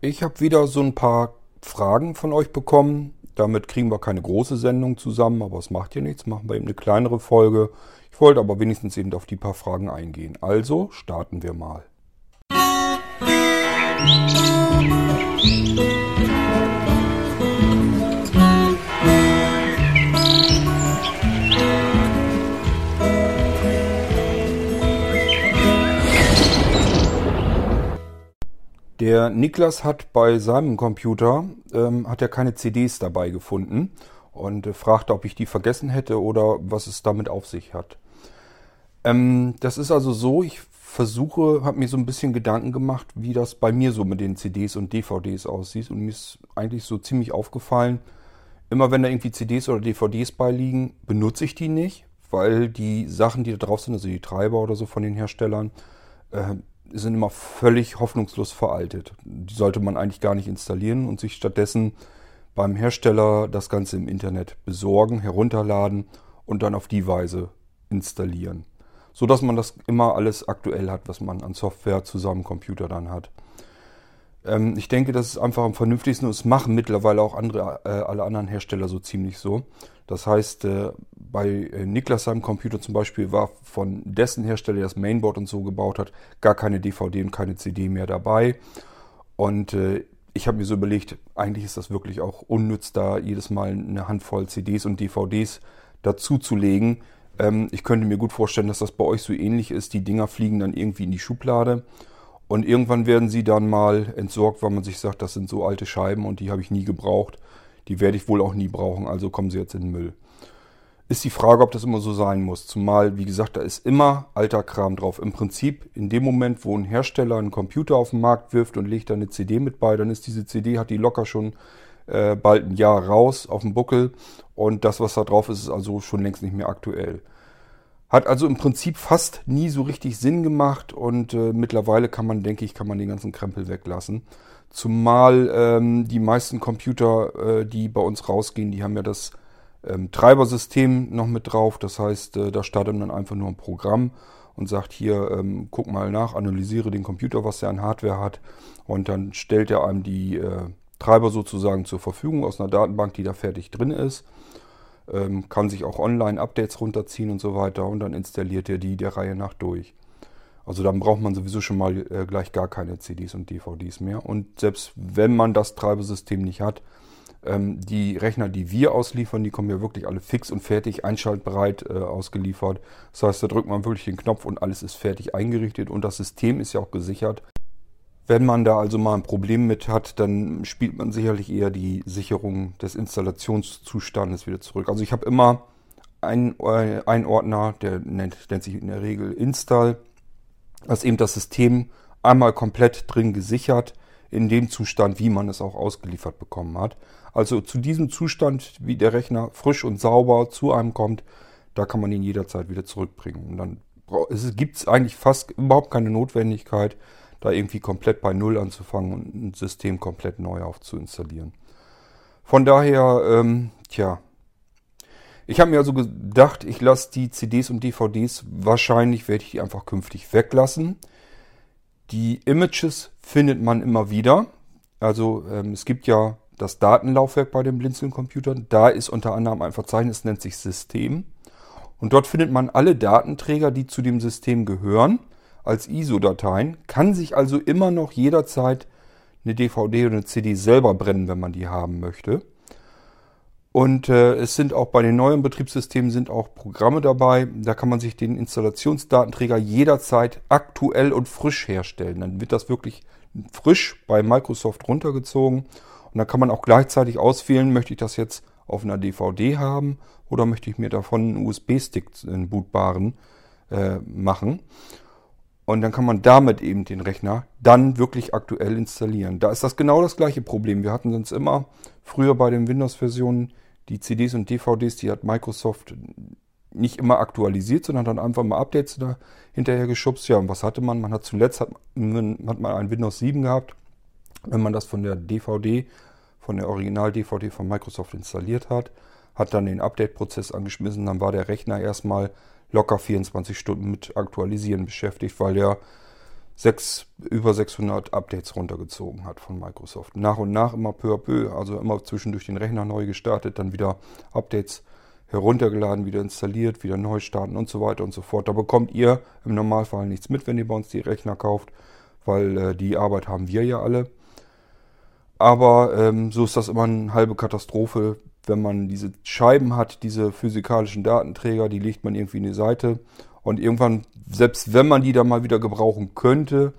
Ich habe wieder so ein paar Fragen von euch bekommen. Damit kriegen wir keine große Sendung zusammen, aber es macht ja nichts. Machen wir eben eine kleinere Folge. Ich wollte aber wenigstens eben auf die paar Fragen eingehen. Also starten wir mal. Der Niklas hat bei seinem Computer ähm, hat er keine CDs dabei gefunden und äh, fragte, ob ich die vergessen hätte oder was es damit auf sich hat. Ähm, das ist also so, ich versuche, habe mir so ein bisschen Gedanken gemacht, wie das bei mir so mit den CDs und DVDs aussieht und mir ist eigentlich so ziemlich aufgefallen, immer wenn da irgendwie CDs oder DVDs beiliegen, benutze ich die nicht, weil die Sachen, die da drauf sind, also die Treiber oder so von den Herstellern, äh, sind immer völlig hoffnungslos veraltet. Die sollte man eigentlich gar nicht installieren und sich stattdessen beim Hersteller das Ganze im Internet besorgen, herunterladen und dann auf die Weise installieren. So dass man das immer alles aktuell hat, was man an Software zu seinem Computer dann hat. Ähm, ich denke, das ist einfach am vernünftigsten und es machen mittlerweile auch andere, äh, alle anderen Hersteller so ziemlich so. Das heißt, äh, bei äh, Niklas seinem Computer zum Beispiel war von dessen Hersteller, der das Mainboard und so gebaut hat, gar keine DVD und keine CD mehr dabei. Und äh, ich habe mir so überlegt, eigentlich ist das wirklich auch unnütz, da jedes Mal eine Handvoll CDs und DVDs dazu zu legen. Ähm, ich könnte mir gut vorstellen, dass das bei euch so ähnlich ist. Die Dinger fliegen dann irgendwie in die Schublade. Und irgendwann werden sie dann mal entsorgt, weil man sich sagt, das sind so alte Scheiben und die habe ich nie gebraucht. Die werde ich wohl auch nie brauchen, also kommen sie jetzt in den Müll. Ist die Frage, ob das immer so sein muss. Zumal, wie gesagt, da ist immer alter Kram drauf. Im Prinzip, in dem Moment, wo ein Hersteller einen Computer auf den Markt wirft und legt da eine CD mit bei, dann ist diese CD, hat die locker schon äh, bald ein Jahr raus auf dem Buckel. Und das, was da drauf ist, ist also schon längst nicht mehr aktuell. Hat also im Prinzip fast nie so richtig Sinn gemacht und äh, mittlerweile kann man, denke ich, kann man den ganzen Krempel weglassen. Zumal ähm, die meisten Computer, äh, die bei uns rausgehen, die haben ja das ähm, Treibersystem noch mit drauf. Das heißt, äh, da startet man einfach nur ein Programm und sagt hier, ähm, guck mal nach, analysiere den Computer, was er an Hardware hat. Und dann stellt er einem die äh, Treiber sozusagen zur Verfügung aus einer Datenbank, die da fertig drin ist. Ähm, kann sich auch online Updates runterziehen und so weiter. Und dann installiert er die der Reihe nach durch. Also dann braucht man sowieso schon mal äh, gleich gar keine CDs und DVDs mehr. Und selbst wenn man das Treibersystem nicht hat, ähm, die Rechner, die wir ausliefern, die kommen ja wirklich alle fix und fertig, einschaltbereit äh, ausgeliefert. Das heißt, da drückt man wirklich den Knopf und alles ist fertig eingerichtet und das System ist ja auch gesichert. Wenn man da also mal ein Problem mit hat, dann spielt man sicherlich eher die Sicherung des Installationszustandes wieder zurück. Also ich habe immer einen, äh, einen Ordner, der nennt, nennt sich in der Regel Install ist eben das System einmal komplett drin gesichert, in dem Zustand, wie man es auch ausgeliefert bekommen hat. Also zu diesem Zustand, wie der Rechner frisch und sauber zu einem kommt, da kann man ihn jederzeit wieder zurückbringen. Und dann gibt es eigentlich fast überhaupt keine Notwendigkeit, da irgendwie komplett bei Null anzufangen und ein System komplett neu aufzuinstallieren. Von daher, ähm, tja, ich habe mir also gedacht, ich lasse die CDs und DVDs, wahrscheinlich werde ich die einfach künftig weglassen. Die Images findet man immer wieder. Also ähm, es gibt ja das Datenlaufwerk bei den Blinzeln-Computern. Da ist unter anderem ein Verzeichnis, nennt sich System. Und dort findet man alle Datenträger, die zu dem System gehören, als ISO-Dateien. Kann sich also immer noch jederzeit eine DVD oder eine CD selber brennen, wenn man die haben möchte. Und äh, es sind auch bei den neuen Betriebssystemen sind auch Programme dabei. Da kann man sich den Installationsdatenträger jederzeit aktuell und frisch herstellen. Dann wird das wirklich frisch bei Microsoft runtergezogen. Und dann kann man auch gleichzeitig auswählen, möchte ich das jetzt auf einer DVD haben oder möchte ich mir davon einen USB-Stick, einen bootbaren, äh, machen. Und dann kann man damit eben den Rechner dann wirklich aktuell installieren. Da ist das genau das gleiche Problem. Wir hatten sonst immer früher bei den Windows-Versionen die CDs und DVDs, die hat Microsoft nicht immer aktualisiert, sondern dann einfach mal Updates da hinterher geschubst. Ja, und was hatte man? Man hat zuletzt hat, hat man ein Windows 7 gehabt. Wenn man das von der DVD, von der Original-DVD von Microsoft installiert hat, hat dann den Update-Prozess angeschmissen, dann war der Rechner erstmal locker 24 Stunden mit Aktualisieren beschäftigt, weil der sechs, über 600 Updates runtergezogen hat von Microsoft. Nach und nach immer peu à peu, also immer zwischendurch den Rechner neu gestartet, dann wieder Updates heruntergeladen, wieder installiert, wieder neu starten und so weiter und so fort. Da bekommt ihr im Normalfall nichts mit, wenn ihr bei uns die Rechner kauft, weil äh, die Arbeit haben wir ja alle. Aber ähm, so ist das immer eine halbe Katastrophe, wenn man diese Scheiben hat, diese physikalischen Datenträger, die legt man irgendwie in die Seite und irgendwann, selbst wenn man die dann mal wieder gebrauchen könnte,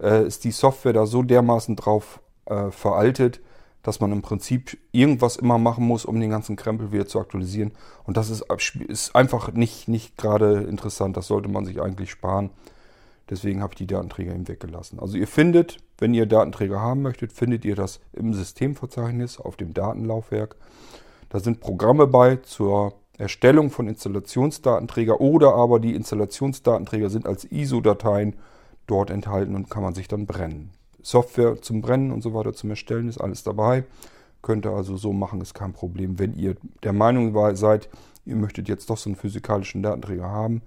äh, ist die Software da so dermaßen drauf äh, veraltet, dass man im Prinzip irgendwas immer machen muss, um den ganzen Krempel wieder zu aktualisieren. Und das ist, ist einfach nicht, nicht gerade interessant. Das sollte man sich eigentlich sparen. Deswegen habe ich die Datenträger eben weggelassen. Also ihr findet, wenn ihr Datenträger haben möchtet, findet ihr das im Systemverzeichnis auf dem Datenlaufwerk. Da sind Programme bei zur Erstellung von Installationsdatenträger oder aber die Installationsdatenträger sind als ISO-Dateien dort enthalten und kann man sich dann brennen. Software zum Brennen und so weiter zum Erstellen ist alles dabei. Könnt ihr also so machen, ist kein Problem. Wenn ihr der Meinung seid, ihr möchtet jetzt doch so einen physikalischen Datenträger haben,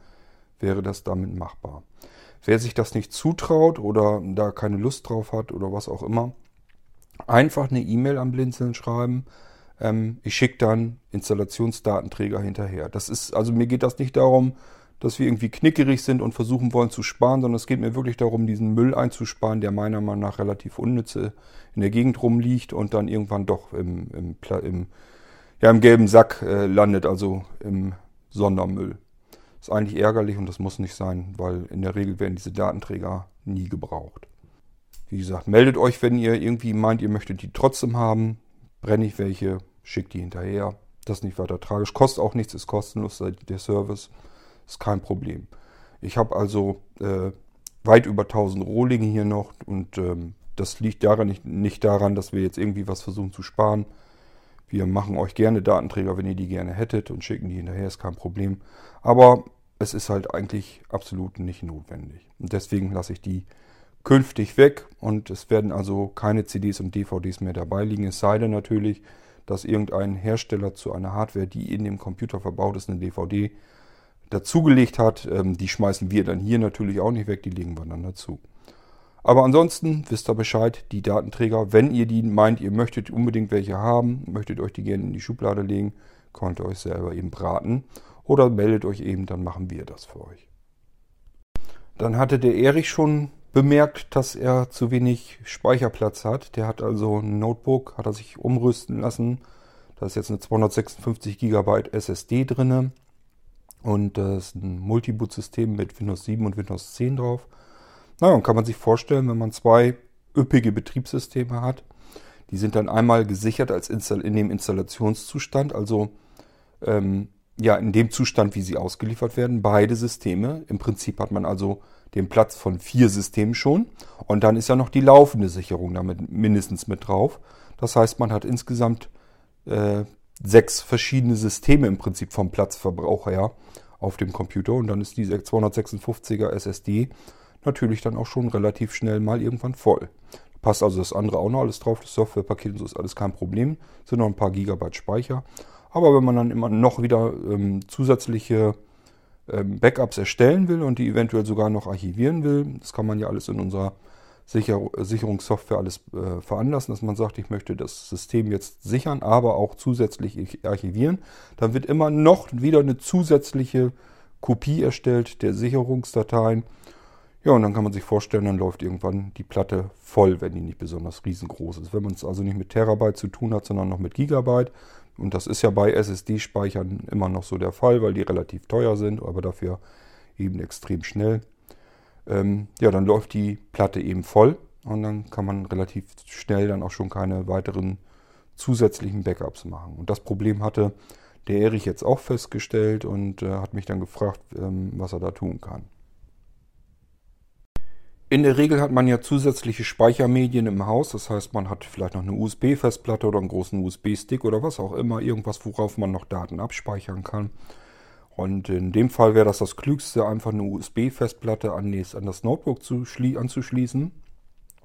wäre das damit machbar. Wer sich das nicht zutraut oder da keine Lust drauf hat oder was auch immer, einfach eine E-Mail am Blinzeln schreiben ähm, ich schicke dann Installationsdatenträger hinterher. Das ist, also mir geht das nicht darum, dass wir irgendwie knickerig sind und versuchen wollen zu sparen, sondern es geht mir wirklich darum, diesen Müll einzusparen, der meiner Meinung nach relativ unnütz in der Gegend rumliegt und dann irgendwann doch im, im, im, ja, im gelben Sack äh, landet, also im Sondermüll. Ist eigentlich ärgerlich und das muss nicht sein, weil in der Regel werden diese Datenträger nie gebraucht. Wie gesagt, meldet euch, wenn ihr irgendwie meint, ihr möchtet die trotzdem haben. Brenne ich welche, schickt die hinterher. Das ist nicht weiter tragisch. Kostet auch nichts, ist kostenlos der Service. Ist kein Problem. Ich habe also äh, weit über 1000 Rohlinge hier noch und ähm, das liegt daran nicht, nicht daran, dass wir jetzt irgendwie was versuchen zu sparen. Wir machen euch gerne Datenträger, wenn ihr die gerne hättet und schicken die hinterher, ist kein Problem. Aber es ist halt eigentlich absolut nicht notwendig. Und deswegen lasse ich die künftig weg und es werden also keine CDs und DVDs mehr dabei liegen. Es sei denn natürlich, dass irgendein Hersteller zu einer Hardware, die in dem Computer verbaut ist, eine DVD dazugelegt hat. Ähm, die schmeißen wir dann hier natürlich auch nicht weg, die legen wir dann dazu. Aber ansonsten wisst ihr Bescheid, die Datenträger, wenn ihr die meint, ihr möchtet unbedingt welche haben, möchtet euch die gerne in die Schublade legen, könnt ihr euch selber eben braten oder meldet euch eben, dann machen wir das für euch. Dann hatte der Erich schon bemerkt, dass er zu wenig Speicherplatz hat. Der hat also ein Notebook, hat er sich umrüsten lassen. Da ist jetzt eine 256 GB SSD drin und da ist ein Multiboot-System mit Windows 7 und Windows 10 drauf. Na, und kann man sich vorstellen, wenn man zwei üppige Betriebssysteme hat, die sind dann einmal gesichert als Install in dem Installationszustand, also ähm, ja in dem Zustand, wie sie ausgeliefert werden, beide Systeme. Im Prinzip hat man also den Platz von vier Systemen schon. Und dann ist ja noch die laufende Sicherung damit mindestens mit drauf. Das heißt, man hat insgesamt äh, sechs verschiedene Systeme im Prinzip vom Platzverbrauch her auf dem Computer. Und dann ist diese 256er SSD natürlich dann auch schon relativ schnell mal irgendwann voll. Passt also das andere auch noch alles drauf, das Softwarepaket und so ist alles kein Problem. Sind noch ein paar Gigabyte Speicher. Aber wenn man dann immer noch wieder ähm, zusätzliche Backups erstellen will und die eventuell sogar noch archivieren will, das kann man ja alles in unserer Sicher Sicherungssoftware alles äh, veranlassen, dass man sagt, ich möchte das System jetzt sichern, aber auch zusätzlich archivieren. Dann wird immer noch wieder eine zusätzliche Kopie erstellt der Sicherungsdateien. Ja, und dann kann man sich vorstellen, dann läuft irgendwann die Platte voll, wenn die nicht besonders riesengroß ist. Wenn man es also nicht mit Terabyte zu tun hat, sondern noch mit Gigabyte, und das ist ja bei SSD-Speichern immer noch so der Fall, weil die relativ teuer sind, aber dafür eben extrem schnell. Ähm, ja, dann läuft die Platte eben voll und dann kann man relativ schnell dann auch schon keine weiteren zusätzlichen Backups machen. Und das Problem hatte der Erich jetzt auch festgestellt und äh, hat mich dann gefragt, ähm, was er da tun kann. In der Regel hat man ja zusätzliche Speichermedien im Haus. Das heißt, man hat vielleicht noch eine USB-Festplatte oder einen großen USB-Stick oder was auch immer. Irgendwas, worauf man noch Daten abspeichern kann. Und in dem Fall wäre das das Klügste, einfach eine USB-Festplatte an, das Notebook zu anzuschließen.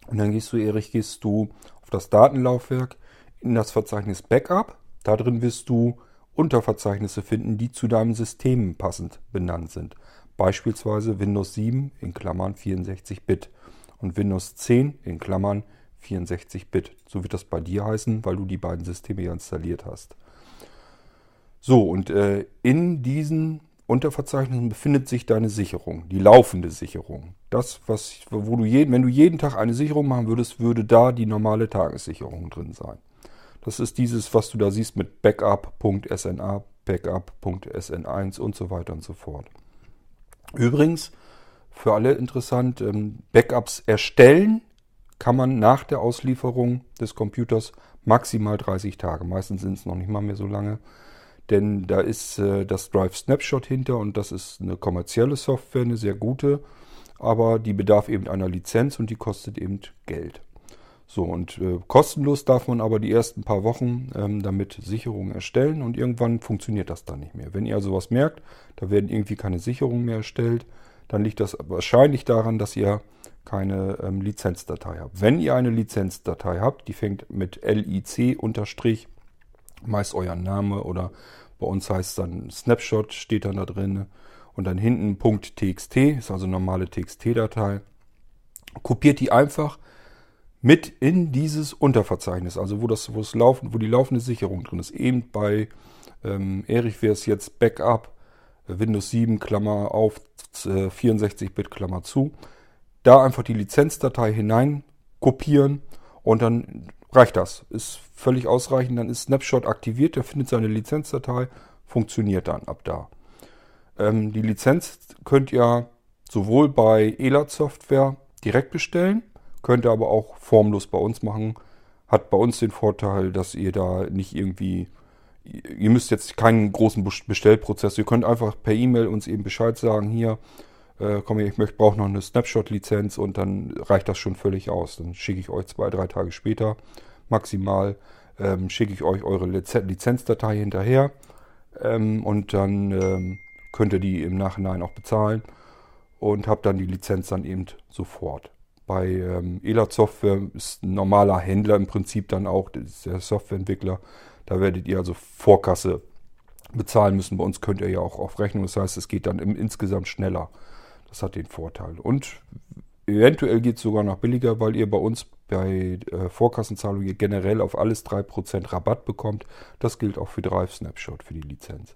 Und dann gehst du, Erich, gehst du auf das Datenlaufwerk in das Verzeichnis Backup. Da drin wirst du Unterverzeichnisse finden, die zu deinem System passend benannt sind. Beispielsweise Windows 7 in Klammern 64-Bit. und Windows 10 in Klammern 64-Bit. So wird das bei dir heißen, weil du die beiden Systeme ja installiert hast. So, und äh, in diesen Unterverzeichnissen befindet sich deine Sicherung, die laufende Sicherung. Das, was, wo du jeden, wenn du jeden Tag eine Sicherung machen würdest, würde da die normale Tagessicherung drin sein. Das ist dieses, was du da siehst mit backup.sna, backup.sn1 und so weiter und so fort. Übrigens, für alle interessant, ähm, Backups erstellen kann man nach der Auslieferung des Computers maximal 30 Tage. Meistens sind es noch nicht mal mehr so lange. Denn da ist äh, das Drive Snapshot hinter und das ist eine kommerzielle Software, eine sehr gute. Aber die bedarf eben einer Lizenz und die kostet eben Geld. So, und äh, kostenlos darf man aber die ersten paar Wochen ähm, damit Sicherungen erstellen und irgendwann funktioniert das dann nicht mehr. Wenn ihr also was merkt, da werden irgendwie keine Sicherungen mehr erstellt, dann liegt das wahrscheinlich daran, dass ihr keine ähm, Lizenzdatei habt. Wenn ihr eine Lizenzdatei habt, die fängt mit LIC unterstrich, meist euer Name oder bei uns heißt es dann Snapshot, steht dann da drin und dann hinten .txt, ist also normale TXT-Datei. Kopiert die einfach mit in dieses Unterverzeichnis, also wo das, wo es laufen, wo die laufende Sicherung drin ist. Eben bei ähm, Erich wäre es jetzt Backup, Windows 7, Klammer auf, äh, 64-Bit, Klammer zu. Da einfach die Lizenzdatei hinein kopieren und dann reicht das. Ist völlig ausreichend. Dann ist Snapshot aktiviert, der findet seine Lizenzdatei, funktioniert dann ab da. Ähm, die Lizenz könnt ihr sowohl bei ELAT Software direkt bestellen Könnt ihr aber auch formlos bei uns machen. Hat bei uns den Vorteil, dass ihr da nicht irgendwie, ihr müsst jetzt keinen großen Bestellprozess, ihr könnt einfach per E-Mail uns eben Bescheid sagen, hier, äh, komm, ich möchte, brauche noch eine Snapshot-Lizenz und dann reicht das schon völlig aus. Dann schicke ich euch zwei, drei Tage später maximal, ähm, schicke ich euch eure Lizenzdatei hinterher ähm, und dann ähm, könnt ihr die im Nachhinein auch bezahlen und habt dann die Lizenz dann eben sofort. Bei ähm, ELAT Software ist ein normaler Händler im Prinzip dann auch, der Softwareentwickler. Da werdet ihr also Vorkasse bezahlen müssen. Bei uns könnt ihr ja auch auf Rechnung. Das heißt, es geht dann im, insgesamt schneller. Das hat den Vorteil. Und eventuell geht es sogar noch billiger, weil ihr bei uns bei äh, Vorkassenzahlung generell auf alles 3% Rabatt bekommt. Das gilt auch für Drive Snapshot, für die Lizenz.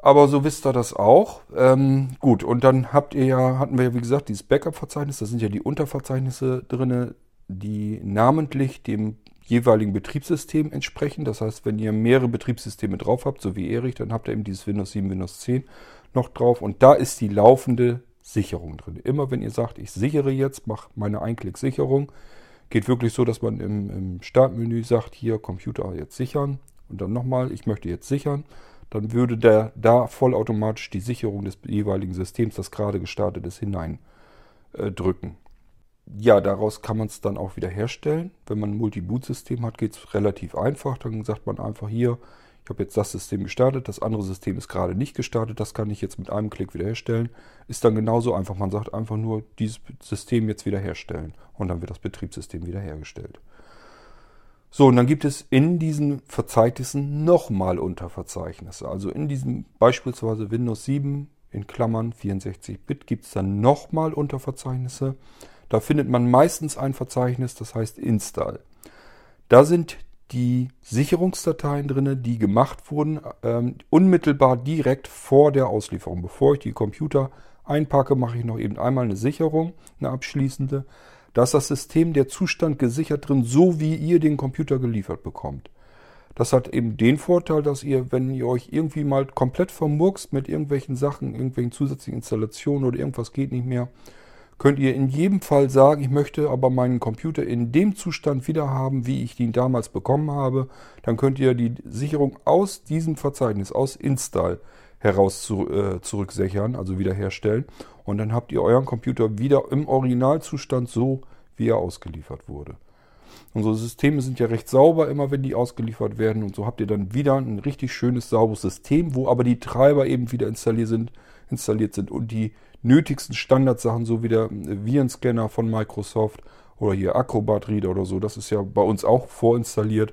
Aber so wisst ihr das auch. Ähm, gut, und dann habt ihr ja, hatten wir ja wie gesagt dieses Backup-Verzeichnis, da sind ja die Unterverzeichnisse drin, die namentlich dem jeweiligen Betriebssystem entsprechen. Das heißt, wenn ihr mehrere Betriebssysteme drauf habt, so wie Erich, dann habt ihr eben dieses Windows 7, Windows 10 noch drauf. Und da ist die laufende Sicherung drin. Immer wenn ihr sagt, ich sichere jetzt, mache meine Einklick-Sicherung, geht wirklich so, dass man im, im Startmenü sagt, hier Computer jetzt sichern. Und dann nochmal, ich möchte jetzt sichern dann würde der da vollautomatisch die Sicherung des jeweiligen Systems, das gerade gestartet ist, hineindrücken. Äh, ja, daraus kann man es dann auch wieder herstellen. Wenn man ein Multi-Boot-System hat, geht es relativ einfach. Dann sagt man einfach hier, ich habe jetzt das System gestartet, das andere System ist gerade nicht gestartet, das kann ich jetzt mit einem Klick wiederherstellen. Ist dann genauso einfach. Man sagt einfach nur, dieses System jetzt wiederherstellen und dann wird das Betriebssystem wiederhergestellt. So, und dann gibt es in diesen Verzeichnissen nochmal Unterverzeichnisse. Also in diesem beispielsweise Windows 7 in Klammern 64-Bit gibt es dann nochmal Unterverzeichnisse. Da findet man meistens ein Verzeichnis, das heißt Install. Da sind die Sicherungsdateien drin, die gemacht wurden, ähm, unmittelbar direkt vor der Auslieferung. Bevor ich die Computer einpacke, mache ich noch eben einmal eine Sicherung, eine abschließende. Da ist das System der Zustand gesichert drin, so wie ihr den Computer geliefert bekommt. Das hat eben den Vorteil, dass ihr, wenn ihr euch irgendwie mal komplett vermurkst mit irgendwelchen Sachen, irgendwelchen zusätzlichen Installationen oder irgendwas geht nicht mehr, könnt ihr in jedem Fall sagen, ich möchte aber meinen Computer in dem Zustand wieder haben, wie ich ihn damals bekommen habe. Dann könnt ihr die Sicherung aus diesem Verzeichnis, aus Install, heraus zu, äh, zurücksichern, also wiederherstellen. Und dann habt ihr euren Computer wieder im Originalzustand so, wie er ausgeliefert wurde. Unsere Systeme sind ja recht sauber, immer wenn die ausgeliefert werden. Und so habt ihr dann wieder ein richtig schönes, sauberes System, wo aber die Treiber eben wieder installiert sind, installiert sind und die nötigsten Standardsachen, so wie der Virenscanner von Microsoft oder hier Acrobat Reader oder so, das ist ja bei uns auch vorinstalliert.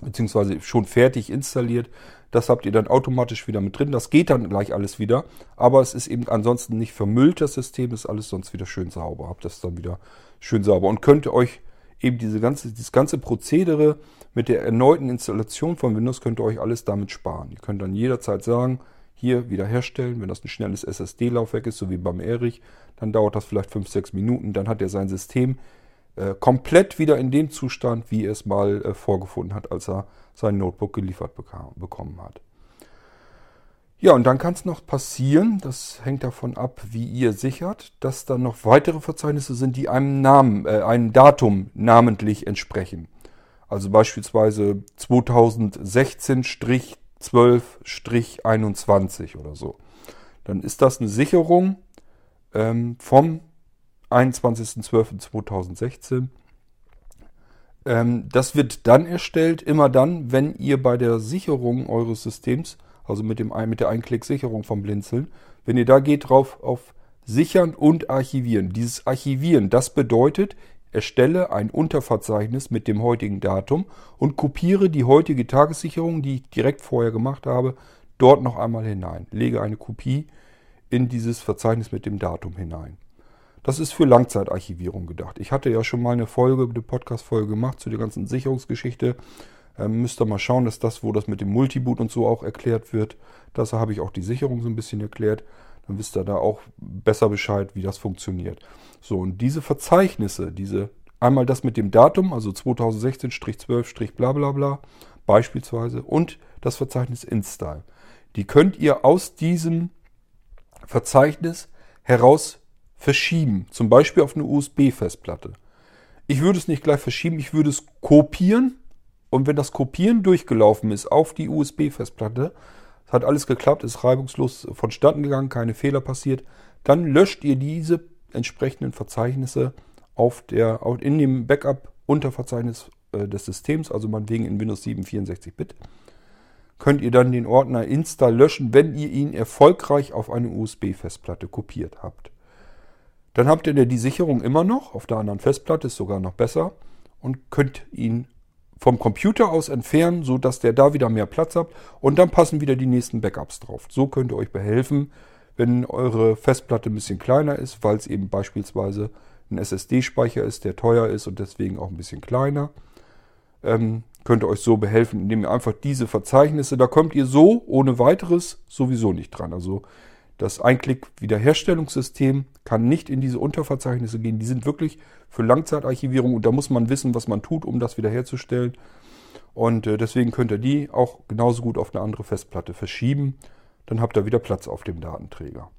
beziehungsweise schon fertig installiert. Das habt ihr dann automatisch wieder mit drin. Das geht dann gleich alles wieder. Aber es ist eben ansonsten nicht vermüllt, das System ist alles sonst wieder schön sauber. Habt das dann wieder schön sauber und könnt euch eben diese ganze, dieses ganze Prozedere mit der erneuten Installation von Windows könnt ihr euch alles damit sparen. Ihr könnt dann jederzeit sagen, hier wiederherstellen, wenn das ein schnelles SSD-Laufwerk ist, so wie beim Erich, dann dauert das vielleicht 5, 6 Minuten, dann hat er sein System äh, komplett wieder in dem Zustand, wie er es mal äh, vorgefunden hat, als er sein Notebook geliefert bekommen hat. Ja, und dann kann es noch passieren, das hängt davon ab, wie ihr sichert, dass dann noch weitere Verzeichnisse sind, die einem Namen, äh, einem Datum namentlich entsprechen. Also beispielsweise 2016-12-21 oder so. Dann ist das eine Sicherung ähm, vom 21.12.2016. Ähm, das wird dann erstellt, immer dann, wenn ihr bei der Sicherung eures Systems, also mit, dem, mit der Einklick-Sicherung vom Blinzeln, wenn ihr da geht drauf auf Sichern und Archivieren. Dieses Archivieren, das bedeutet, erstelle ein Unterverzeichnis mit dem heutigen Datum und kopiere die heutige Tagessicherung, die ich direkt vorher gemacht habe, dort noch einmal hinein. Lege eine Kopie in dieses Verzeichnis mit dem Datum hinein. Das ist für Langzeitarchivierung gedacht. Ich hatte ja schon mal eine Folge, eine Podcast-Folge gemacht zu der ganzen Sicherungsgeschichte. Ähm, müsst ihr mal schauen, dass das, wo das mit dem Multiboot und so auch erklärt wird, das habe ich auch die Sicherung so ein bisschen erklärt. Dann wisst ihr da auch besser Bescheid, wie das funktioniert. So, und diese Verzeichnisse, diese einmal das mit dem Datum, also 2016-12- bla beispielsweise, und das Verzeichnis Install. Die könnt ihr aus diesem Verzeichnis heraus verschieben, zum Beispiel auf eine USB-Festplatte. Ich würde es nicht gleich verschieben, ich würde es kopieren und wenn das Kopieren durchgelaufen ist auf die USB-Festplatte, hat alles geklappt, ist reibungslos vonstatten gegangen, keine Fehler passiert, dann löscht ihr diese entsprechenden Verzeichnisse auf der, in dem Backup-Unterverzeichnis äh, des Systems, also meinetwegen in Windows 7 64-Bit, könnt ihr dann den Ordner Install löschen, wenn ihr ihn erfolgreich auf eine USB-Festplatte kopiert habt. Dann habt ihr die Sicherung immer noch, auf der anderen Festplatte ist sogar noch besser und könnt ihn vom Computer aus entfernen, sodass der da wieder mehr Platz hat und dann passen wieder die nächsten Backups drauf. So könnt ihr euch behelfen, wenn eure Festplatte ein bisschen kleiner ist, weil es eben beispielsweise ein SSD-Speicher ist, der teuer ist und deswegen auch ein bisschen kleiner. Ähm, könnt ihr euch so behelfen, indem ihr einfach diese Verzeichnisse, da kommt ihr so ohne weiteres sowieso nicht dran. Also das Einklick-Wiederherstellungssystem kann nicht in diese Unterverzeichnisse gehen. Die sind wirklich für Langzeitarchivierung und da muss man wissen, was man tut, um das wiederherzustellen. Und äh, deswegen könnt ihr die auch genauso gut auf eine andere Festplatte verschieben. Dann habt ihr wieder Platz auf dem Datenträger.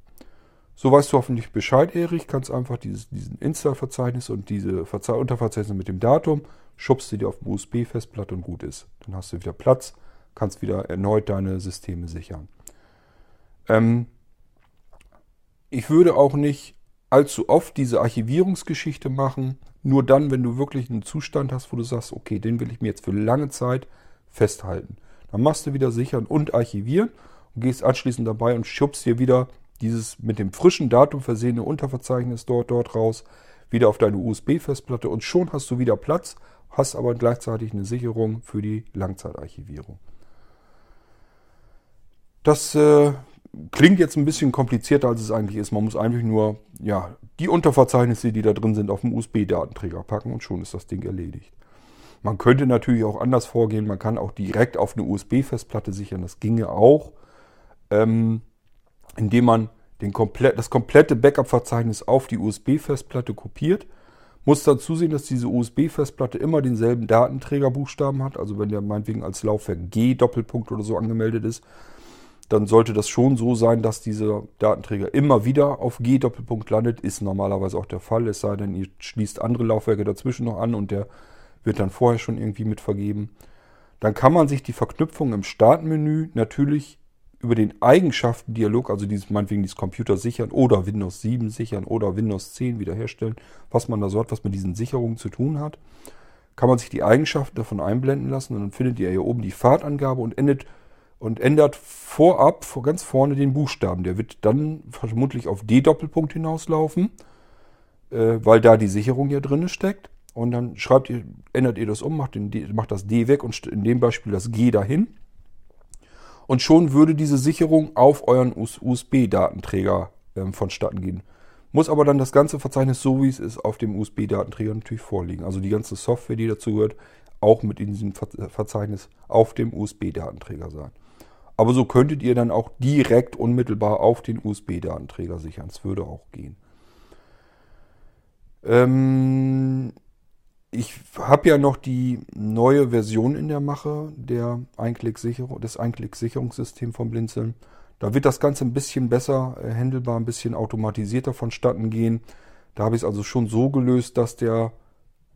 So weißt du hoffentlich Bescheid, Erich. Kannst einfach dieses, diesen Install-Verzeichnis und diese Verze Unterverzeichnisse mit dem Datum, schubst sie dir auf eine USB-Festplatte und gut ist. Dann hast du wieder Platz, kannst wieder erneut deine Systeme sichern. Ähm, ich würde auch nicht allzu oft diese Archivierungsgeschichte machen. Nur dann, wenn du wirklich einen Zustand hast, wo du sagst, okay, den will ich mir jetzt für lange Zeit festhalten. Dann machst du wieder sichern und archivieren und gehst anschließend dabei und schubst dir wieder dieses mit dem frischen Datum versehene Unterverzeichnis dort, dort raus, wieder auf deine USB-Festplatte und schon hast du wieder Platz, hast aber gleichzeitig eine Sicherung für die Langzeitarchivierung. Das äh, klingt jetzt ein bisschen komplizierter, als es eigentlich ist. Man muss eigentlich nur ja, die Unterverzeichnisse, die da drin sind, auf dem USB-Datenträger packen und schon ist das Ding erledigt. Man könnte natürlich auch anders vorgehen. Man kann auch direkt auf eine USB-Festplatte sichern. Das ginge auch, ähm, indem man den komplett, das komplette Backup-Verzeichnis auf die USB-Festplatte kopiert. Muss dann zusehen, dass diese USB-Festplatte immer denselben Datenträgerbuchstaben hat. Also wenn der meinetwegen als Laufwerk G Doppelpunkt oder so angemeldet ist, dann sollte das schon so sein, dass dieser Datenträger immer wieder auf G-Doppelpunkt landet. Ist normalerweise auch der Fall, es sei denn, ihr schließt andere Laufwerke dazwischen noch an und der wird dann vorher schon irgendwie mit vergeben. Dann kann man sich die Verknüpfung im Startmenü natürlich über den Eigenschaften-Dialog, also dieses, meinetwegen dieses Computer sichern oder Windows 7 sichern oder Windows 10 wiederherstellen, was man da so hat, was mit diesen Sicherungen zu tun hat, kann man sich die Eigenschaften davon einblenden lassen und dann findet ihr hier oben die Fahrtangabe und endet und ändert vorab, vor ganz vorne den Buchstaben. Der wird dann vermutlich auf D-Doppelpunkt hinauslaufen, äh, weil da die Sicherung ja drin steckt. und dann schreibt ihr, ändert ihr das um, macht, den macht das D weg und in dem Beispiel das G dahin. Und schon würde diese Sicherung auf euren USB-Datenträger ähm, vonstatten gehen. Muss aber dann das ganze Verzeichnis, so wie es ist, auf dem USB-Datenträger natürlich vorliegen. Also die ganze Software, die dazu gehört, auch mit in diesem Verzeichnis auf dem USB-Datenträger sein. Aber so könntet ihr dann auch direkt unmittelbar auf den USB-Datenträger sichern. Das würde auch gehen. Ähm, ich habe ja noch die neue Version in der Mache der Einklick-Sicherung, des Einklick-Sicherungssystems vom Blinzeln. Da wird das Ganze ein bisschen besser äh, handelbar, ein bisschen automatisierter vonstatten gehen. Da habe ich es also schon so gelöst, dass der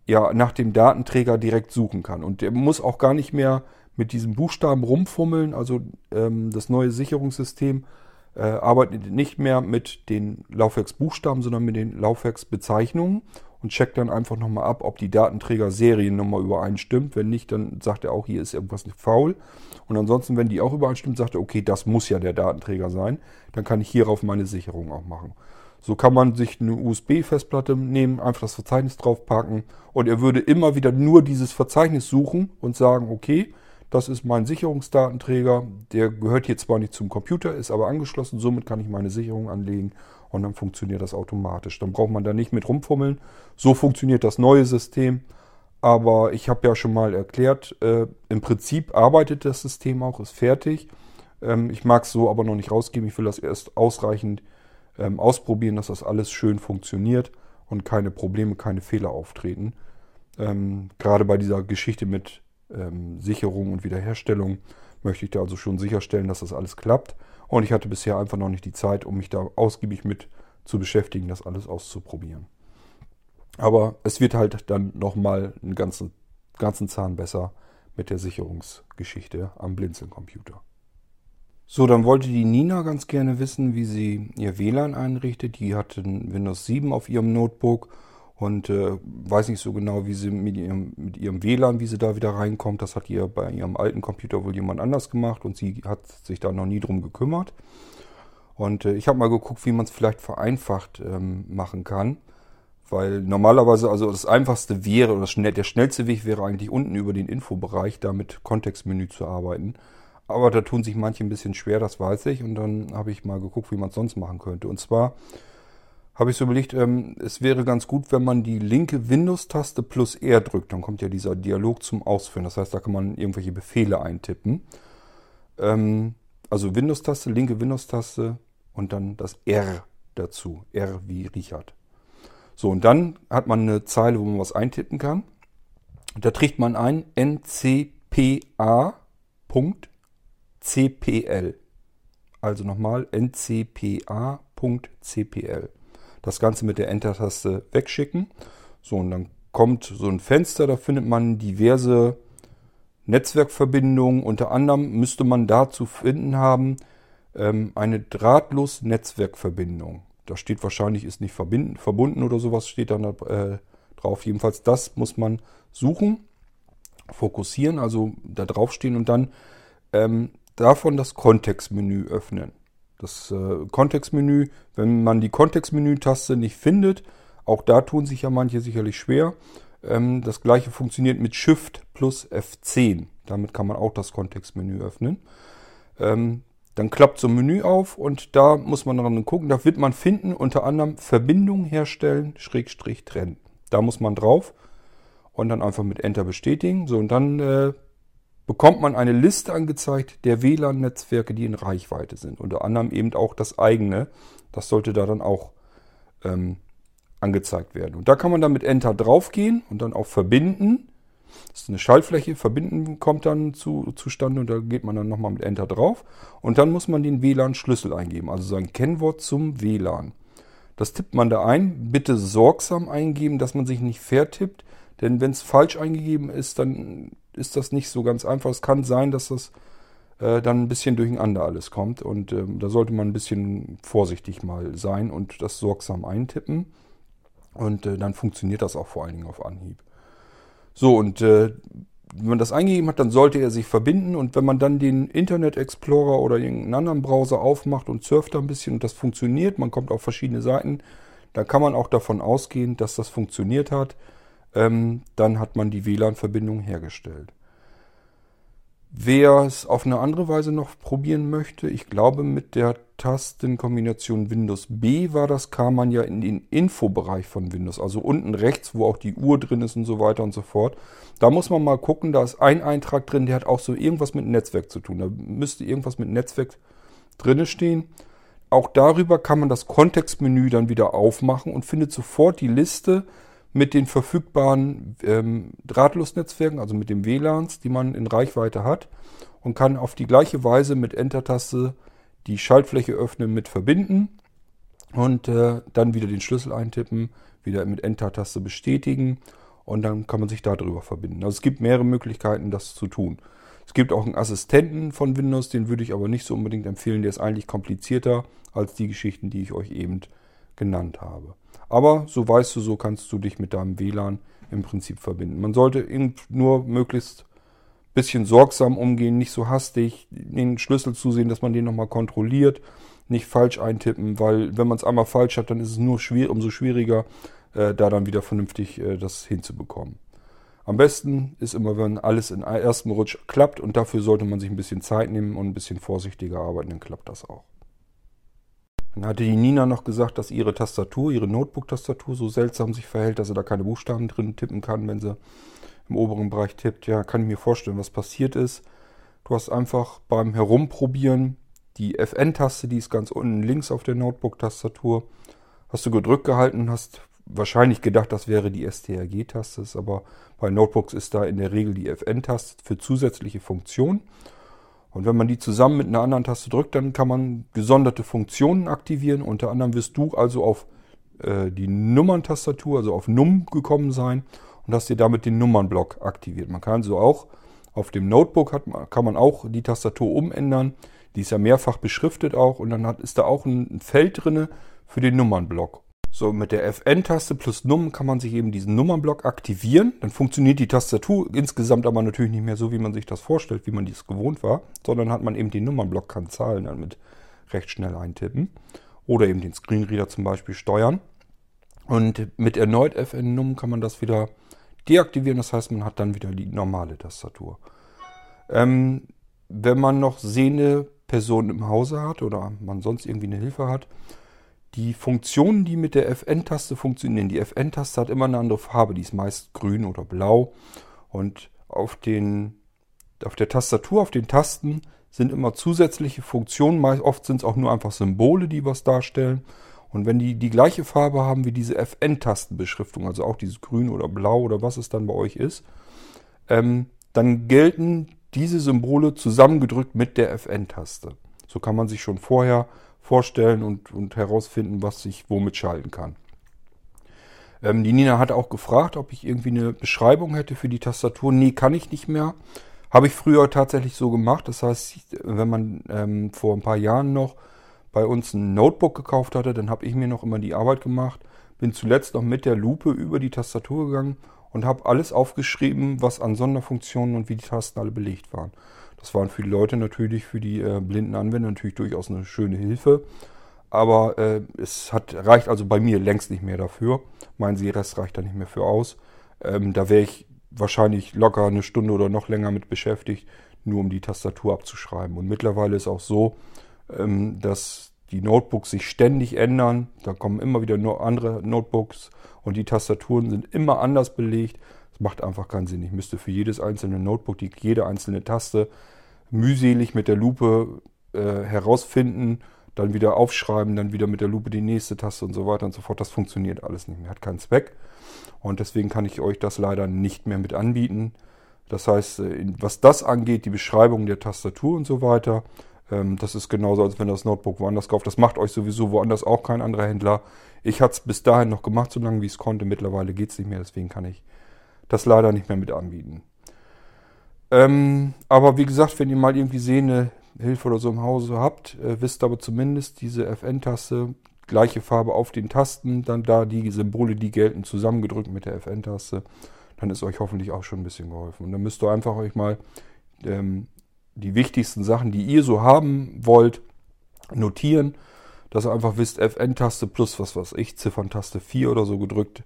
ja nach dem Datenträger direkt suchen kann. Und der muss auch gar nicht mehr mit diesem Buchstaben rumfummeln. Also ähm, das neue Sicherungssystem äh, arbeitet nicht mehr mit den Laufwerksbuchstaben, sondern mit den Laufwerksbezeichnungen und checkt dann einfach nochmal ab, ob die Datenträger-Seriennummer übereinstimmt. Wenn nicht, dann sagt er auch, hier ist irgendwas nicht faul. Und ansonsten, wenn die auch übereinstimmt, sagt er, okay, das muss ja der Datenträger sein. Dann kann ich hierauf meine Sicherung auch machen. So kann man sich eine USB-Festplatte nehmen, einfach das Verzeichnis draufpacken und er würde immer wieder nur dieses Verzeichnis suchen und sagen, okay, das ist mein Sicherungsdatenträger, der gehört hier zwar nicht zum Computer, ist aber angeschlossen, somit kann ich meine Sicherung anlegen und dann funktioniert das automatisch. Dann braucht man da nicht mit rumfummeln. So funktioniert das neue System. Aber ich habe ja schon mal erklärt, äh, im Prinzip arbeitet das System auch, ist fertig. Ähm, ich mag es so aber noch nicht rausgeben. Ich will das erst ausreichend ähm, ausprobieren, dass das alles schön funktioniert und keine Probleme, keine Fehler auftreten. Ähm, gerade bei dieser Geschichte mit ähm, Sicherung und Wiederherstellung möchte ich da also schon sicherstellen, dass das alles klappt. Und ich hatte bisher einfach noch nicht die Zeit, um mich da ausgiebig mit zu beschäftigen, das alles auszuprobieren. Aber es wird halt dann nochmal einen ganzen, ganzen Zahn besser mit der Sicherungsgeschichte am Blinzeln-Computer. So, dann wollte die Nina ganz gerne wissen, wie sie ihr WLAN einrichtet. Die hat Windows 7 auf ihrem Notebook und äh, weiß nicht so genau, wie sie mit ihrem, mit ihrem WLAN, wie sie da wieder reinkommt. Das hat ihr bei ihrem alten Computer wohl jemand anders gemacht und sie hat sich da noch nie drum gekümmert. Und äh, ich habe mal geguckt, wie man es vielleicht vereinfacht ähm, machen kann. Weil normalerweise, also das einfachste wäre, oder der schnellste Weg wäre eigentlich unten über den Infobereich da mit Kontextmenü zu arbeiten. Aber da tun sich manche ein bisschen schwer, das weiß ich. Und dann habe ich mal geguckt, wie man es sonst machen könnte. Und zwar habe ich so überlegt, ähm, es wäre ganz gut, wenn man die linke Windows-Taste plus R drückt. Dann kommt ja dieser Dialog zum Ausführen. Das heißt, da kann man irgendwelche Befehle eintippen. Ähm, also Windows-Taste, linke Windows-Taste und dann das R dazu. R wie Richard. So, und dann hat man eine Zeile, wo man was eintippen kann. Da trägt man ein ncpa.cpl. Also nochmal ncpa.cpl das Ganze mit der Enter-Taste wegschicken. So, und dann kommt so ein Fenster, da findet man diverse Netzwerkverbindungen. Unter anderem müsste man da zu finden haben ähm, eine drahtlos Netzwerkverbindung. Da steht wahrscheinlich, ist nicht verbinden, verbunden oder sowas, steht dann äh, drauf. Jedenfalls das muss man suchen, fokussieren, also da drauf stehen und dann ähm, davon das Kontextmenü öffnen. Das äh, Kontextmenü, wenn man die Kontextmenü-Taste nicht findet, auch da tun sich ja manche sicherlich schwer. Ähm, das gleiche funktioniert mit Shift plus F10. Damit kann man auch das Kontextmenü öffnen. Ähm, dann klappt so ein Menü auf und da muss man dran gucken. Da wird man finden, unter anderem Verbindung herstellen, Schrägstrich trennen. Da muss man drauf und dann einfach mit Enter bestätigen. So, und dann äh, bekommt man eine Liste angezeigt der WLAN-Netzwerke, die in Reichweite sind. Unter anderem eben auch das eigene. Das sollte da dann auch ähm, angezeigt werden. Und da kann man dann mit Enter draufgehen und dann auf Verbinden. Das ist eine Schaltfläche. Verbinden kommt dann zu, zustande und da geht man dann nochmal mit Enter drauf. Und dann muss man den WLAN-Schlüssel eingeben, also sein Kennwort zum WLAN. Das tippt man da ein. Bitte sorgsam eingeben, dass man sich nicht vertippt. Denn wenn es falsch eingegeben ist, dann ist das nicht so ganz einfach. Es kann sein, dass das äh, dann ein bisschen durcheinander alles kommt. Und ähm, da sollte man ein bisschen vorsichtig mal sein und das sorgsam eintippen. Und äh, dann funktioniert das auch vor allen Dingen auf Anhieb. So, und äh, wenn man das eingegeben hat, dann sollte er sich verbinden. Und wenn man dann den Internet Explorer oder irgendeinen anderen Browser aufmacht und surft da ein bisschen und das funktioniert, man kommt auf verschiedene Seiten, dann kann man auch davon ausgehen, dass das funktioniert hat. Ähm, dann hat man die WLAN-Verbindung hergestellt. Wer es auf eine andere Weise noch probieren möchte, ich glaube mit der Tastenkombination Windows B war das, kam man ja in den Infobereich von Windows, also unten rechts, wo auch die Uhr drin ist und so weiter und so fort. Da muss man mal gucken, da ist ein Eintrag drin, der hat auch so irgendwas mit Netzwerk zu tun. Da müsste irgendwas mit Netzwerk drinne stehen. Auch darüber kann man das Kontextmenü dann wieder aufmachen und findet sofort die Liste mit den verfügbaren ähm, Drahtlosnetzwerken, also mit den WLANs, die man in Reichweite hat und kann auf die gleiche Weise mit Enter-Taste die Schaltfläche öffnen mit verbinden und äh, dann wieder den Schlüssel eintippen, wieder mit Enter-Taste bestätigen und dann kann man sich darüber verbinden. Also es gibt mehrere Möglichkeiten, das zu tun. Es gibt auch einen Assistenten von Windows, den würde ich aber nicht so unbedingt empfehlen. Der ist eigentlich komplizierter als die Geschichten, die ich euch eben genannt habe. Aber so weißt du, so kannst du dich mit deinem WLAN im Prinzip verbinden. Man sollte nur möglichst ein bisschen sorgsam umgehen, nicht so hastig den Schlüssel zusehen, dass man den nochmal kontrolliert, nicht falsch eintippen, weil wenn man es einmal falsch hat, dann ist es nur schwer, umso schwieriger, äh, da dann wieder vernünftig äh, das hinzubekommen. Am besten ist immer, wenn alles in ersten Rutsch klappt und dafür sollte man sich ein bisschen Zeit nehmen und ein bisschen vorsichtiger arbeiten, dann klappt das auch. Dann hatte die Nina noch gesagt, dass ihre Tastatur, ihre Notebook-Tastatur so seltsam sich verhält, dass sie da keine Buchstaben drin tippen kann, wenn sie im oberen Bereich tippt. Ja, kann ich mir vorstellen, was passiert ist. Du hast einfach beim Herumprobieren die FN-Taste, die ist ganz unten links auf der Notebook-Tastatur, hast du gedrückt gehalten und hast wahrscheinlich gedacht, das wäre die STRG-Taste, aber bei Notebooks ist da in der Regel die FN-Taste für zusätzliche Funktionen. Und wenn man die zusammen mit einer anderen Taste drückt, dann kann man gesonderte Funktionen aktivieren. Unter anderem wirst du also auf äh, die Nummerntastatur, also auf Num gekommen sein und hast dir damit den Nummernblock aktiviert. Man kann so auch auf dem Notebook hat, kann man auch die Tastatur umändern. Die ist ja mehrfach beschriftet auch und dann hat, ist da auch ein Feld drinne für den Nummernblock. So, mit der Fn-Taste plus Num kann man sich eben diesen Nummernblock aktivieren. Dann funktioniert die Tastatur insgesamt aber natürlich nicht mehr so, wie man sich das vorstellt, wie man dies gewohnt war, sondern hat man eben den Nummernblock, kann Zahlen dann mit recht schnell eintippen. Oder eben den Screenreader zum Beispiel steuern. Und mit erneut Fn-Num kann man das wieder deaktivieren. Das heißt, man hat dann wieder die normale Tastatur. Ähm, wenn man noch sehende Personen im Hause hat oder man sonst irgendwie eine Hilfe hat, die Funktionen, die mit der Fn-Taste funktionieren, die Fn-Taste hat immer eine andere Farbe, die ist meist grün oder blau. Und auf, den, auf der Tastatur, auf den Tasten sind immer zusätzliche Funktionen. Meist, oft sind es auch nur einfach Symbole, die was darstellen. Und wenn die die gleiche Farbe haben wie diese Fn-Tastenbeschriftung, also auch dieses Grün oder Blau oder was es dann bei euch ist, ähm, dann gelten diese Symbole zusammengedrückt mit der Fn-Taste. So kann man sich schon vorher vorstellen und, und herausfinden, was ich womit schalten kann. Ähm, die Nina hat auch gefragt, ob ich irgendwie eine Beschreibung hätte für die Tastatur. Nee, kann ich nicht mehr. Habe ich früher tatsächlich so gemacht. Das heißt, wenn man ähm, vor ein paar Jahren noch bei uns ein Notebook gekauft hatte, dann habe ich mir noch immer die Arbeit gemacht. Bin zuletzt noch mit der Lupe über die Tastatur gegangen und habe alles aufgeschrieben, was an Sonderfunktionen und wie die Tasten alle belegt waren. Das waren für die Leute natürlich, für die äh, blinden Anwender natürlich durchaus eine schöne Hilfe. Aber äh, es hat, reicht also bei mir längst nicht mehr dafür. Mein Sehrest reicht da nicht mehr für aus. Ähm, da wäre ich wahrscheinlich locker eine Stunde oder noch länger mit beschäftigt, nur um die Tastatur abzuschreiben. Und mittlerweile ist auch so, ähm, dass die Notebooks sich ständig ändern. Da kommen immer wieder andere Notebooks und die Tastaturen sind immer anders belegt. Das macht einfach keinen Sinn. Ich müsste für jedes einzelne Notebook die, jede einzelne Taste mühselig mit der Lupe äh, herausfinden, dann wieder aufschreiben, dann wieder mit der Lupe die nächste Taste und so weiter und so fort. Das funktioniert alles nicht mehr, hat keinen Zweck. Und deswegen kann ich euch das leider nicht mehr mit anbieten. Das heißt, äh, was das angeht, die Beschreibung der Tastatur und so weiter, ähm, das ist genauso, als wenn das Notebook woanders kauft. Das macht euch sowieso woanders auch kein anderer Händler. Ich hatte es bis dahin noch gemacht, so lange wie ich es konnte. Mittlerweile geht es nicht mehr, deswegen kann ich das leider nicht mehr mit anbieten. Ähm, aber wie gesagt, wenn ihr mal irgendwie sehende Hilfe oder so im Hause habt, äh, wisst aber zumindest diese FN-Taste, gleiche Farbe auf den Tasten, dann da die Symbole, die gelten, zusammengedrückt mit der FN-Taste, dann ist euch hoffentlich auch schon ein bisschen geholfen. Und dann müsst ihr einfach euch mal ähm, die wichtigsten Sachen, die ihr so haben wollt, notieren, dass ihr einfach wisst, FN-Taste plus was weiß ich, Zifferntaste 4 oder so gedrückt,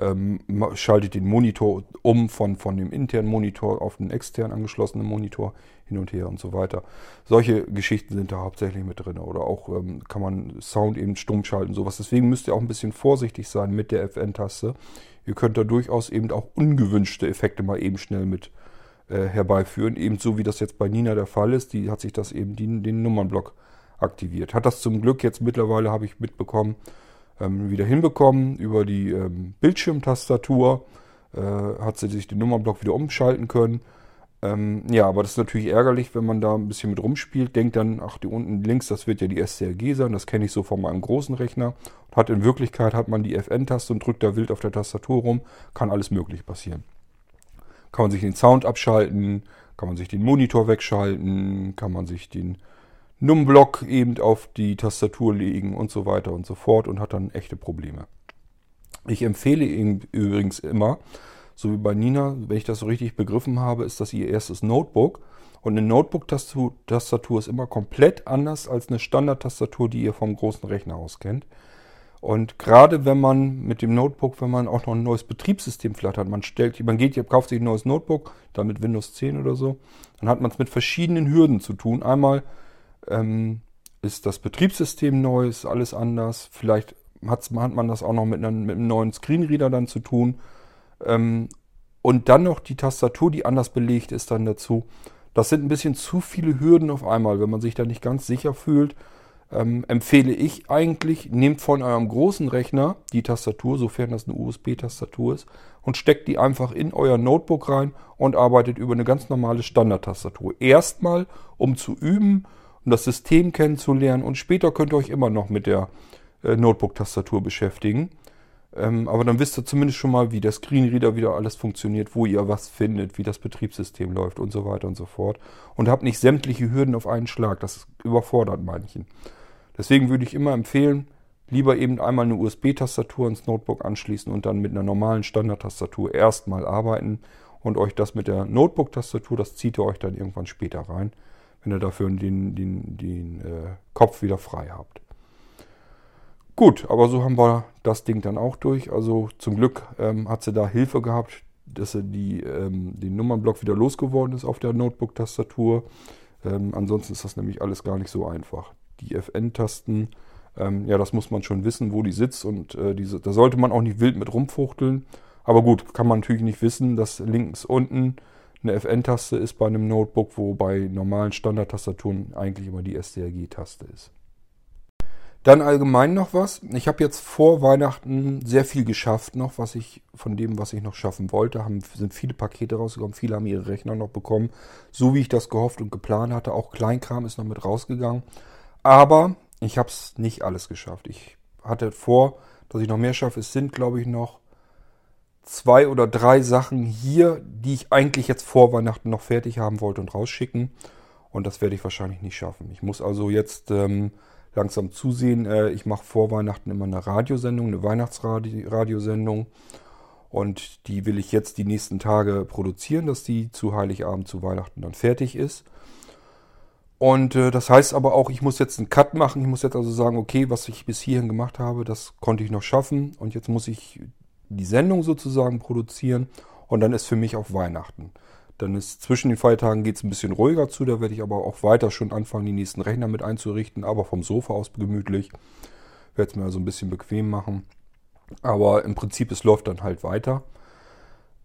ähm, schaltet den Monitor um von, von dem internen Monitor auf den extern angeschlossenen Monitor hin und her und so weiter. Solche Geschichten sind da hauptsächlich mit drin. Oder auch ähm, kann man Sound eben stumm schalten, sowas. Deswegen müsst ihr auch ein bisschen vorsichtig sein mit der FN-Taste. Ihr könnt da durchaus eben auch ungewünschte Effekte mal eben schnell mit äh, herbeiführen. Ebenso wie das jetzt bei Nina der Fall ist. Die hat sich das eben die, den Nummernblock aktiviert. Hat das zum Glück jetzt mittlerweile, habe ich mitbekommen, ähm, wieder hinbekommen. Über die ähm, Bildschirmtastatur äh, hat sie sich den Nummernblock wieder umschalten können. Ähm, ja, aber das ist natürlich ärgerlich, wenn man da ein bisschen mit rumspielt. Denkt dann, ach, die unten links, das wird ja die SCRG sein. Das kenne ich so von meinem großen Rechner. Hat in Wirklichkeit hat man die FN-Taste und drückt da wild auf der Tastatur rum. Kann alles möglich passieren. Kann man sich den Sound abschalten, kann man sich den Monitor wegschalten, kann man sich den Numblock eben auf die Tastatur legen und so weiter und so fort und hat dann echte Probleme. Ich empfehle Ihnen übrigens immer, so wie bei Nina, wenn ich das so richtig begriffen habe, ist das ihr erstes Notebook. Und eine Notebook-Tastatur ist immer komplett anders als eine Standard-Tastatur, die ihr vom großen Rechner aus kennt. Und gerade wenn man mit dem Notebook, wenn man auch noch ein neues Betriebssystem hat, man stellt, man geht, kauft sich ein neues Notebook, damit Windows 10 oder so, dann hat man es mit verschiedenen Hürden zu tun. Einmal ähm, ist das Betriebssystem neu, ist alles anders. Vielleicht hat man das auch noch mit einem, mit einem neuen Screenreader dann zu tun. Ähm, und dann noch die Tastatur, die anders belegt ist dann dazu. Das sind ein bisschen zu viele Hürden auf einmal, wenn man sich da nicht ganz sicher fühlt. Ähm, empfehle ich eigentlich, nehmt von eurem großen Rechner die Tastatur, sofern das eine USB-Tastatur ist, und steckt die einfach in euer Notebook rein und arbeitet über eine ganz normale Standard-Tastatur. Erstmal, um zu üben, um das System kennenzulernen und später könnt ihr euch immer noch mit der äh, Notebook-Tastatur beschäftigen. Ähm, aber dann wisst ihr zumindest schon mal, wie der Screenreader wieder alles funktioniert, wo ihr was findet, wie das Betriebssystem läuft und so weiter und so fort. Und habt nicht sämtliche Hürden auf einen Schlag. Das überfordert manchen. Deswegen würde ich immer empfehlen, lieber eben einmal eine USB-Tastatur ins Notebook anschließen und dann mit einer normalen Standard-Tastatur erstmal arbeiten und euch das mit der Notebook-Tastatur, das zieht ihr euch dann irgendwann später rein, wenn ihr dafür den, den, den äh, Kopf wieder frei habt. Gut, aber so haben wir das Ding dann auch durch. Also zum Glück ähm, hat sie da Hilfe gehabt, dass sie die, ähm, den Nummernblock wieder losgeworden ist auf der Notebook-Tastatur. Ähm, ansonsten ist das nämlich alles gar nicht so einfach. Die FN-Tasten, ähm, ja, das muss man schon wissen, wo die sitzt und äh, diese, da sollte man auch nicht wild mit rumfuchteln. Aber gut, kann man natürlich nicht wissen, dass links unten eine FN-Taste ist bei einem Notebook, wo bei normalen Standard-Tastaturen eigentlich immer die SDRG-Taste ist. Dann allgemein noch was. Ich habe jetzt vor Weihnachten sehr viel geschafft noch, was ich von dem, was ich noch schaffen wollte. Haben, sind viele Pakete rausgekommen, viele haben ihre Rechner noch bekommen, so wie ich das gehofft und geplant hatte. Auch Kleinkram ist noch mit rausgegangen. Aber ich habe es nicht alles geschafft. Ich hatte vor, dass ich noch mehr schaffe. Es sind, glaube ich, noch zwei oder drei Sachen hier, die ich eigentlich jetzt vor Weihnachten noch fertig haben wollte und rausschicken. Und das werde ich wahrscheinlich nicht schaffen. Ich muss also jetzt ähm, langsam zusehen. Äh, ich mache vor Weihnachten immer eine Radiosendung, eine Weihnachtsradiosendung. Und die will ich jetzt die nächsten Tage produzieren, dass die zu Heiligabend, zu Weihnachten dann fertig ist. Und äh, das heißt aber auch, ich muss jetzt einen Cut machen. Ich muss jetzt also sagen, okay, was ich bis hierhin gemacht habe, das konnte ich noch schaffen. Und jetzt muss ich die Sendung sozusagen produzieren. Und dann ist für mich auch Weihnachten. Dann ist zwischen den Feiertagen geht es ein bisschen ruhiger zu. Da werde ich aber auch weiter schon anfangen, die nächsten Rechner mit einzurichten, aber vom Sofa aus gemütlich. Werde es mir also ein bisschen bequem machen. Aber im Prinzip, es läuft dann halt weiter.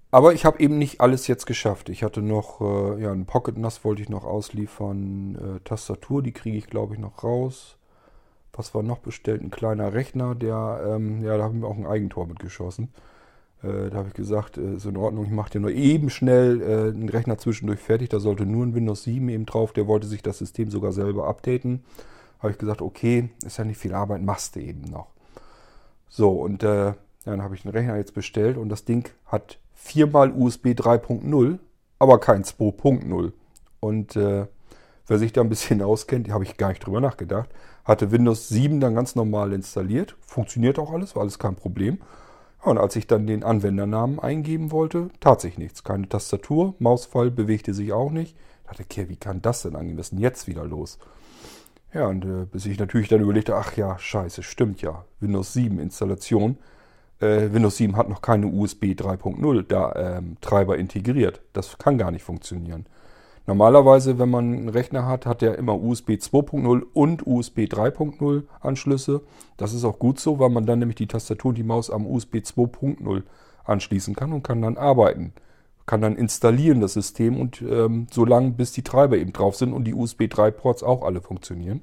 Aber ich habe eben nicht alles jetzt geschafft. Ich hatte noch äh, ja, ein Pocket NAS wollte ich noch ausliefern. Äh, Tastatur, die kriege ich glaube ich noch raus. Was war noch bestellt? Ein kleiner Rechner, der, ähm, ja, da haben wir auch ein Eigentor mitgeschossen. Äh, da habe ich gesagt, äh, ist in Ordnung, ich mache dir nur eben schnell äh, einen Rechner zwischendurch fertig. Da sollte nur ein Windows 7 eben drauf. Der wollte sich das System sogar selber updaten. Habe ich gesagt, okay, ist ja nicht viel Arbeit, machst du eben noch. So, und äh, dann habe ich den Rechner jetzt bestellt und das Ding hat viermal USB 3.0, aber kein 2.0. Und äh, wer sich da ein bisschen auskennt, habe ich gar nicht drüber nachgedacht, hatte Windows 7 dann ganz normal installiert. Funktioniert auch alles, war alles kein Problem. Und als ich dann den Anwendernamen eingeben wollte, tat sich nichts. Keine Tastatur, Mausfall bewegte sich auch nicht. Ich dachte, okay, wie kann das denn angehen? Was ist denn jetzt wieder los? Ja, und äh, bis ich natürlich dann überlegte, ach ja, scheiße, stimmt ja. Windows 7 Installation äh, Windows 7 hat noch keine USB 3.0 da, ähm, Treiber integriert. Das kann gar nicht funktionieren. Normalerweise, wenn man einen Rechner hat, hat er immer USB 2.0 und USB 3.0 Anschlüsse. Das ist auch gut so, weil man dann nämlich die Tastatur und die Maus am USB 2.0 anschließen kann und kann dann arbeiten. Kann dann installieren das System und ähm, so lange, bis die Treiber eben drauf sind und die USB 3 Ports auch alle funktionieren.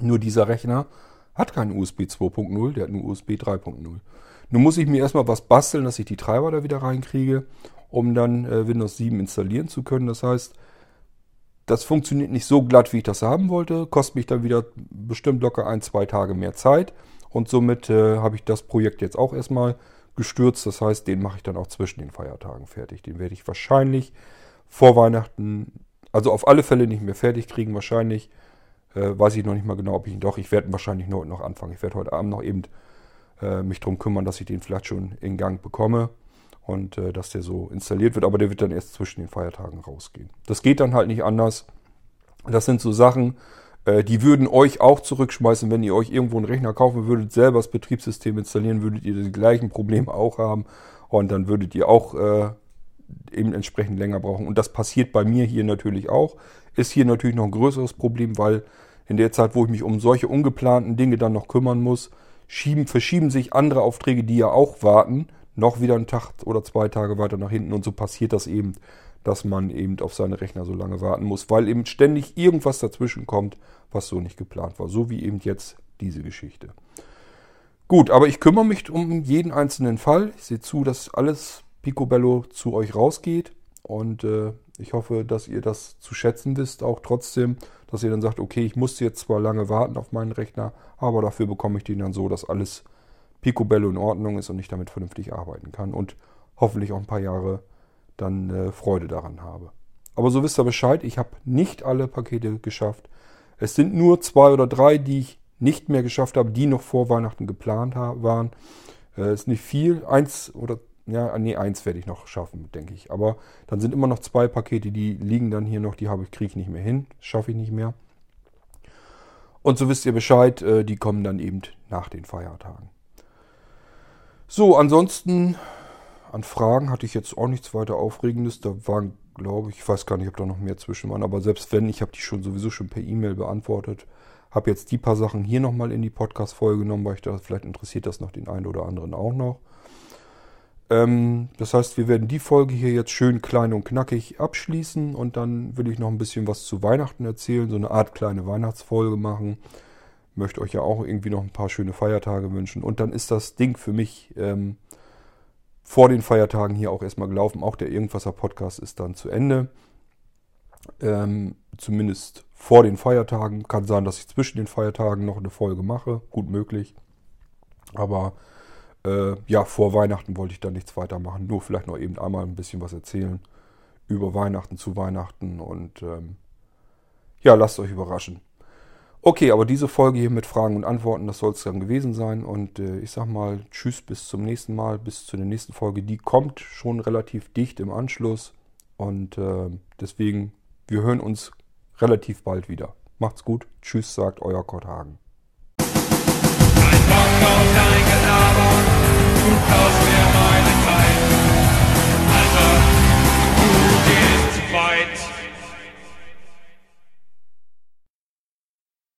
Nur dieser Rechner hat keinen USB 2.0, der hat nur USB 3.0. Nun muss ich mir erstmal was basteln, dass ich die Treiber da wieder reinkriege, um dann äh, Windows 7 installieren zu können. Das heißt, das funktioniert nicht so glatt, wie ich das haben wollte. Kostet mich dann wieder bestimmt locker ein, zwei Tage mehr Zeit. Und somit äh, habe ich das Projekt jetzt auch erstmal gestürzt. Das heißt, den mache ich dann auch zwischen den Feiertagen fertig. Den werde ich wahrscheinlich vor Weihnachten, also auf alle Fälle nicht mehr fertig kriegen. Wahrscheinlich äh, weiß ich noch nicht mal genau, ob ich ihn doch. Ich werde wahrscheinlich heute noch anfangen. Ich werde heute Abend noch eben äh, mich darum kümmern, dass ich den vielleicht schon in Gang bekomme und äh, dass der so installiert wird. Aber der wird dann erst zwischen den Feiertagen rausgehen. Das geht dann halt nicht anders. Das sind so Sachen, äh, die würden euch auch zurückschmeißen, wenn ihr euch irgendwo einen Rechner kaufen würdet, selber das Betriebssystem installieren, würdet ihr die gleichen Probleme auch haben und dann würdet ihr auch äh, eben entsprechend länger brauchen. Und das passiert bei mir hier natürlich auch. Ist hier natürlich noch ein größeres Problem, weil in der Zeit, wo ich mich um solche ungeplanten Dinge dann noch kümmern muss, schieben, verschieben sich andere Aufträge, die ja auch warten, noch wieder einen Tag oder zwei Tage weiter nach hinten und so passiert das eben, dass man eben auf seine Rechner so lange warten muss, weil eben ständig irgendwas dazwischen kommt, was so nicht geplant war. So wie eben jetzt diese Geschichte. Gut, aber ich kümmere mich um jeden einzelnen Fall. Ich sehe zu, dass alles Picobello zu euch rausgeht und äh, ich hoffe, dass ihr das zu schätzen wisst, auch trotzdem, dass ihr dann sagt, okay, ich musste jetzt zwar lange warten auf meinen Rechner, aber dafür bekomme ich den dann so, dass alles Picobello in Ordnung ist und ich damit vernünftig arbeiten kann und hoffentlich auch ein paar Jahre dann äh, Freude daran habe. Aber so wisst ihr Bescheid, ich habe nicht alle Pakete geschafft. Es sind nur zwei oder drei, die ich nicht mehr geschafft habe, die noch vor Weihnachten geplant waren. Äh, ist nicht viel, eins oder ja, nee, eins werde ich noch schaffen, denke ich. Aber dann sind immer noch zwei Pakete, die liegen dann hier noch, die habe ich, kriege ich nicht mehr hin, schaffe ich nicht mehr. Und so wisst ihr Bescheid, äh, die kommen dann eben nach den Feiertagen. So, ansonsten an Fragen hatte ich jetzt auch nichts weiter Aufregendes. Da waren, glaube ich, ich weiß gar nicht, ob da noch mehr zwischen waren, aber selbst wenn, ich habe die schon sowieso schon per E-Mail beantwortet. Habe jetzt die paar Sachen hier nochmal in die Podcast-Folge genommen, weil ich da vielleicht interessiert das noch den einen oder anderen auch noch. Ähm, das heißt, wir werden die Folge hier jetzt schön klein und knackig abschließen und dann will ich noch ein bisschen was zu Weihnachten erzählen, so eine Art kleine Weihnachtsfolge machen möchte euch ja auch irgendwie noch ein paar schöne Feiertage wünschen. Und dann ist das Ding für mich ähm, vor den Feiertagen hier auch erstmal gelaufen. Auch der Irgendwasser Podcast ist dann zu Ende. Ähm, zumindest vor den Feiertagen. Kann sein, dass ich zwischen den Feiertagen noch eine Folge mache. Gut möglich. Aber äh, ja, vor Weihnachten wollte ich da nichts weitermachen. Nur vielleicht noch eben einmal ein bisschen was erzählen über Weihnachten zu Weihnachten. Und ähm, ja, lasst euch überraschen. Okay, aber diese Folge hier mit Fragen und Antworten, das soll es dann gewesen sein. Und äh, ich sag mal Tschüss, bis zum nächsten Mal, bis zu der nächsten Folge. Die kommt schon relativ dicht im Anschluss. Und äh, deswegen, wir hören uns relativ bald wieder. Macht's gut. Tschüss, sagt euer Kurt Hagen. Dein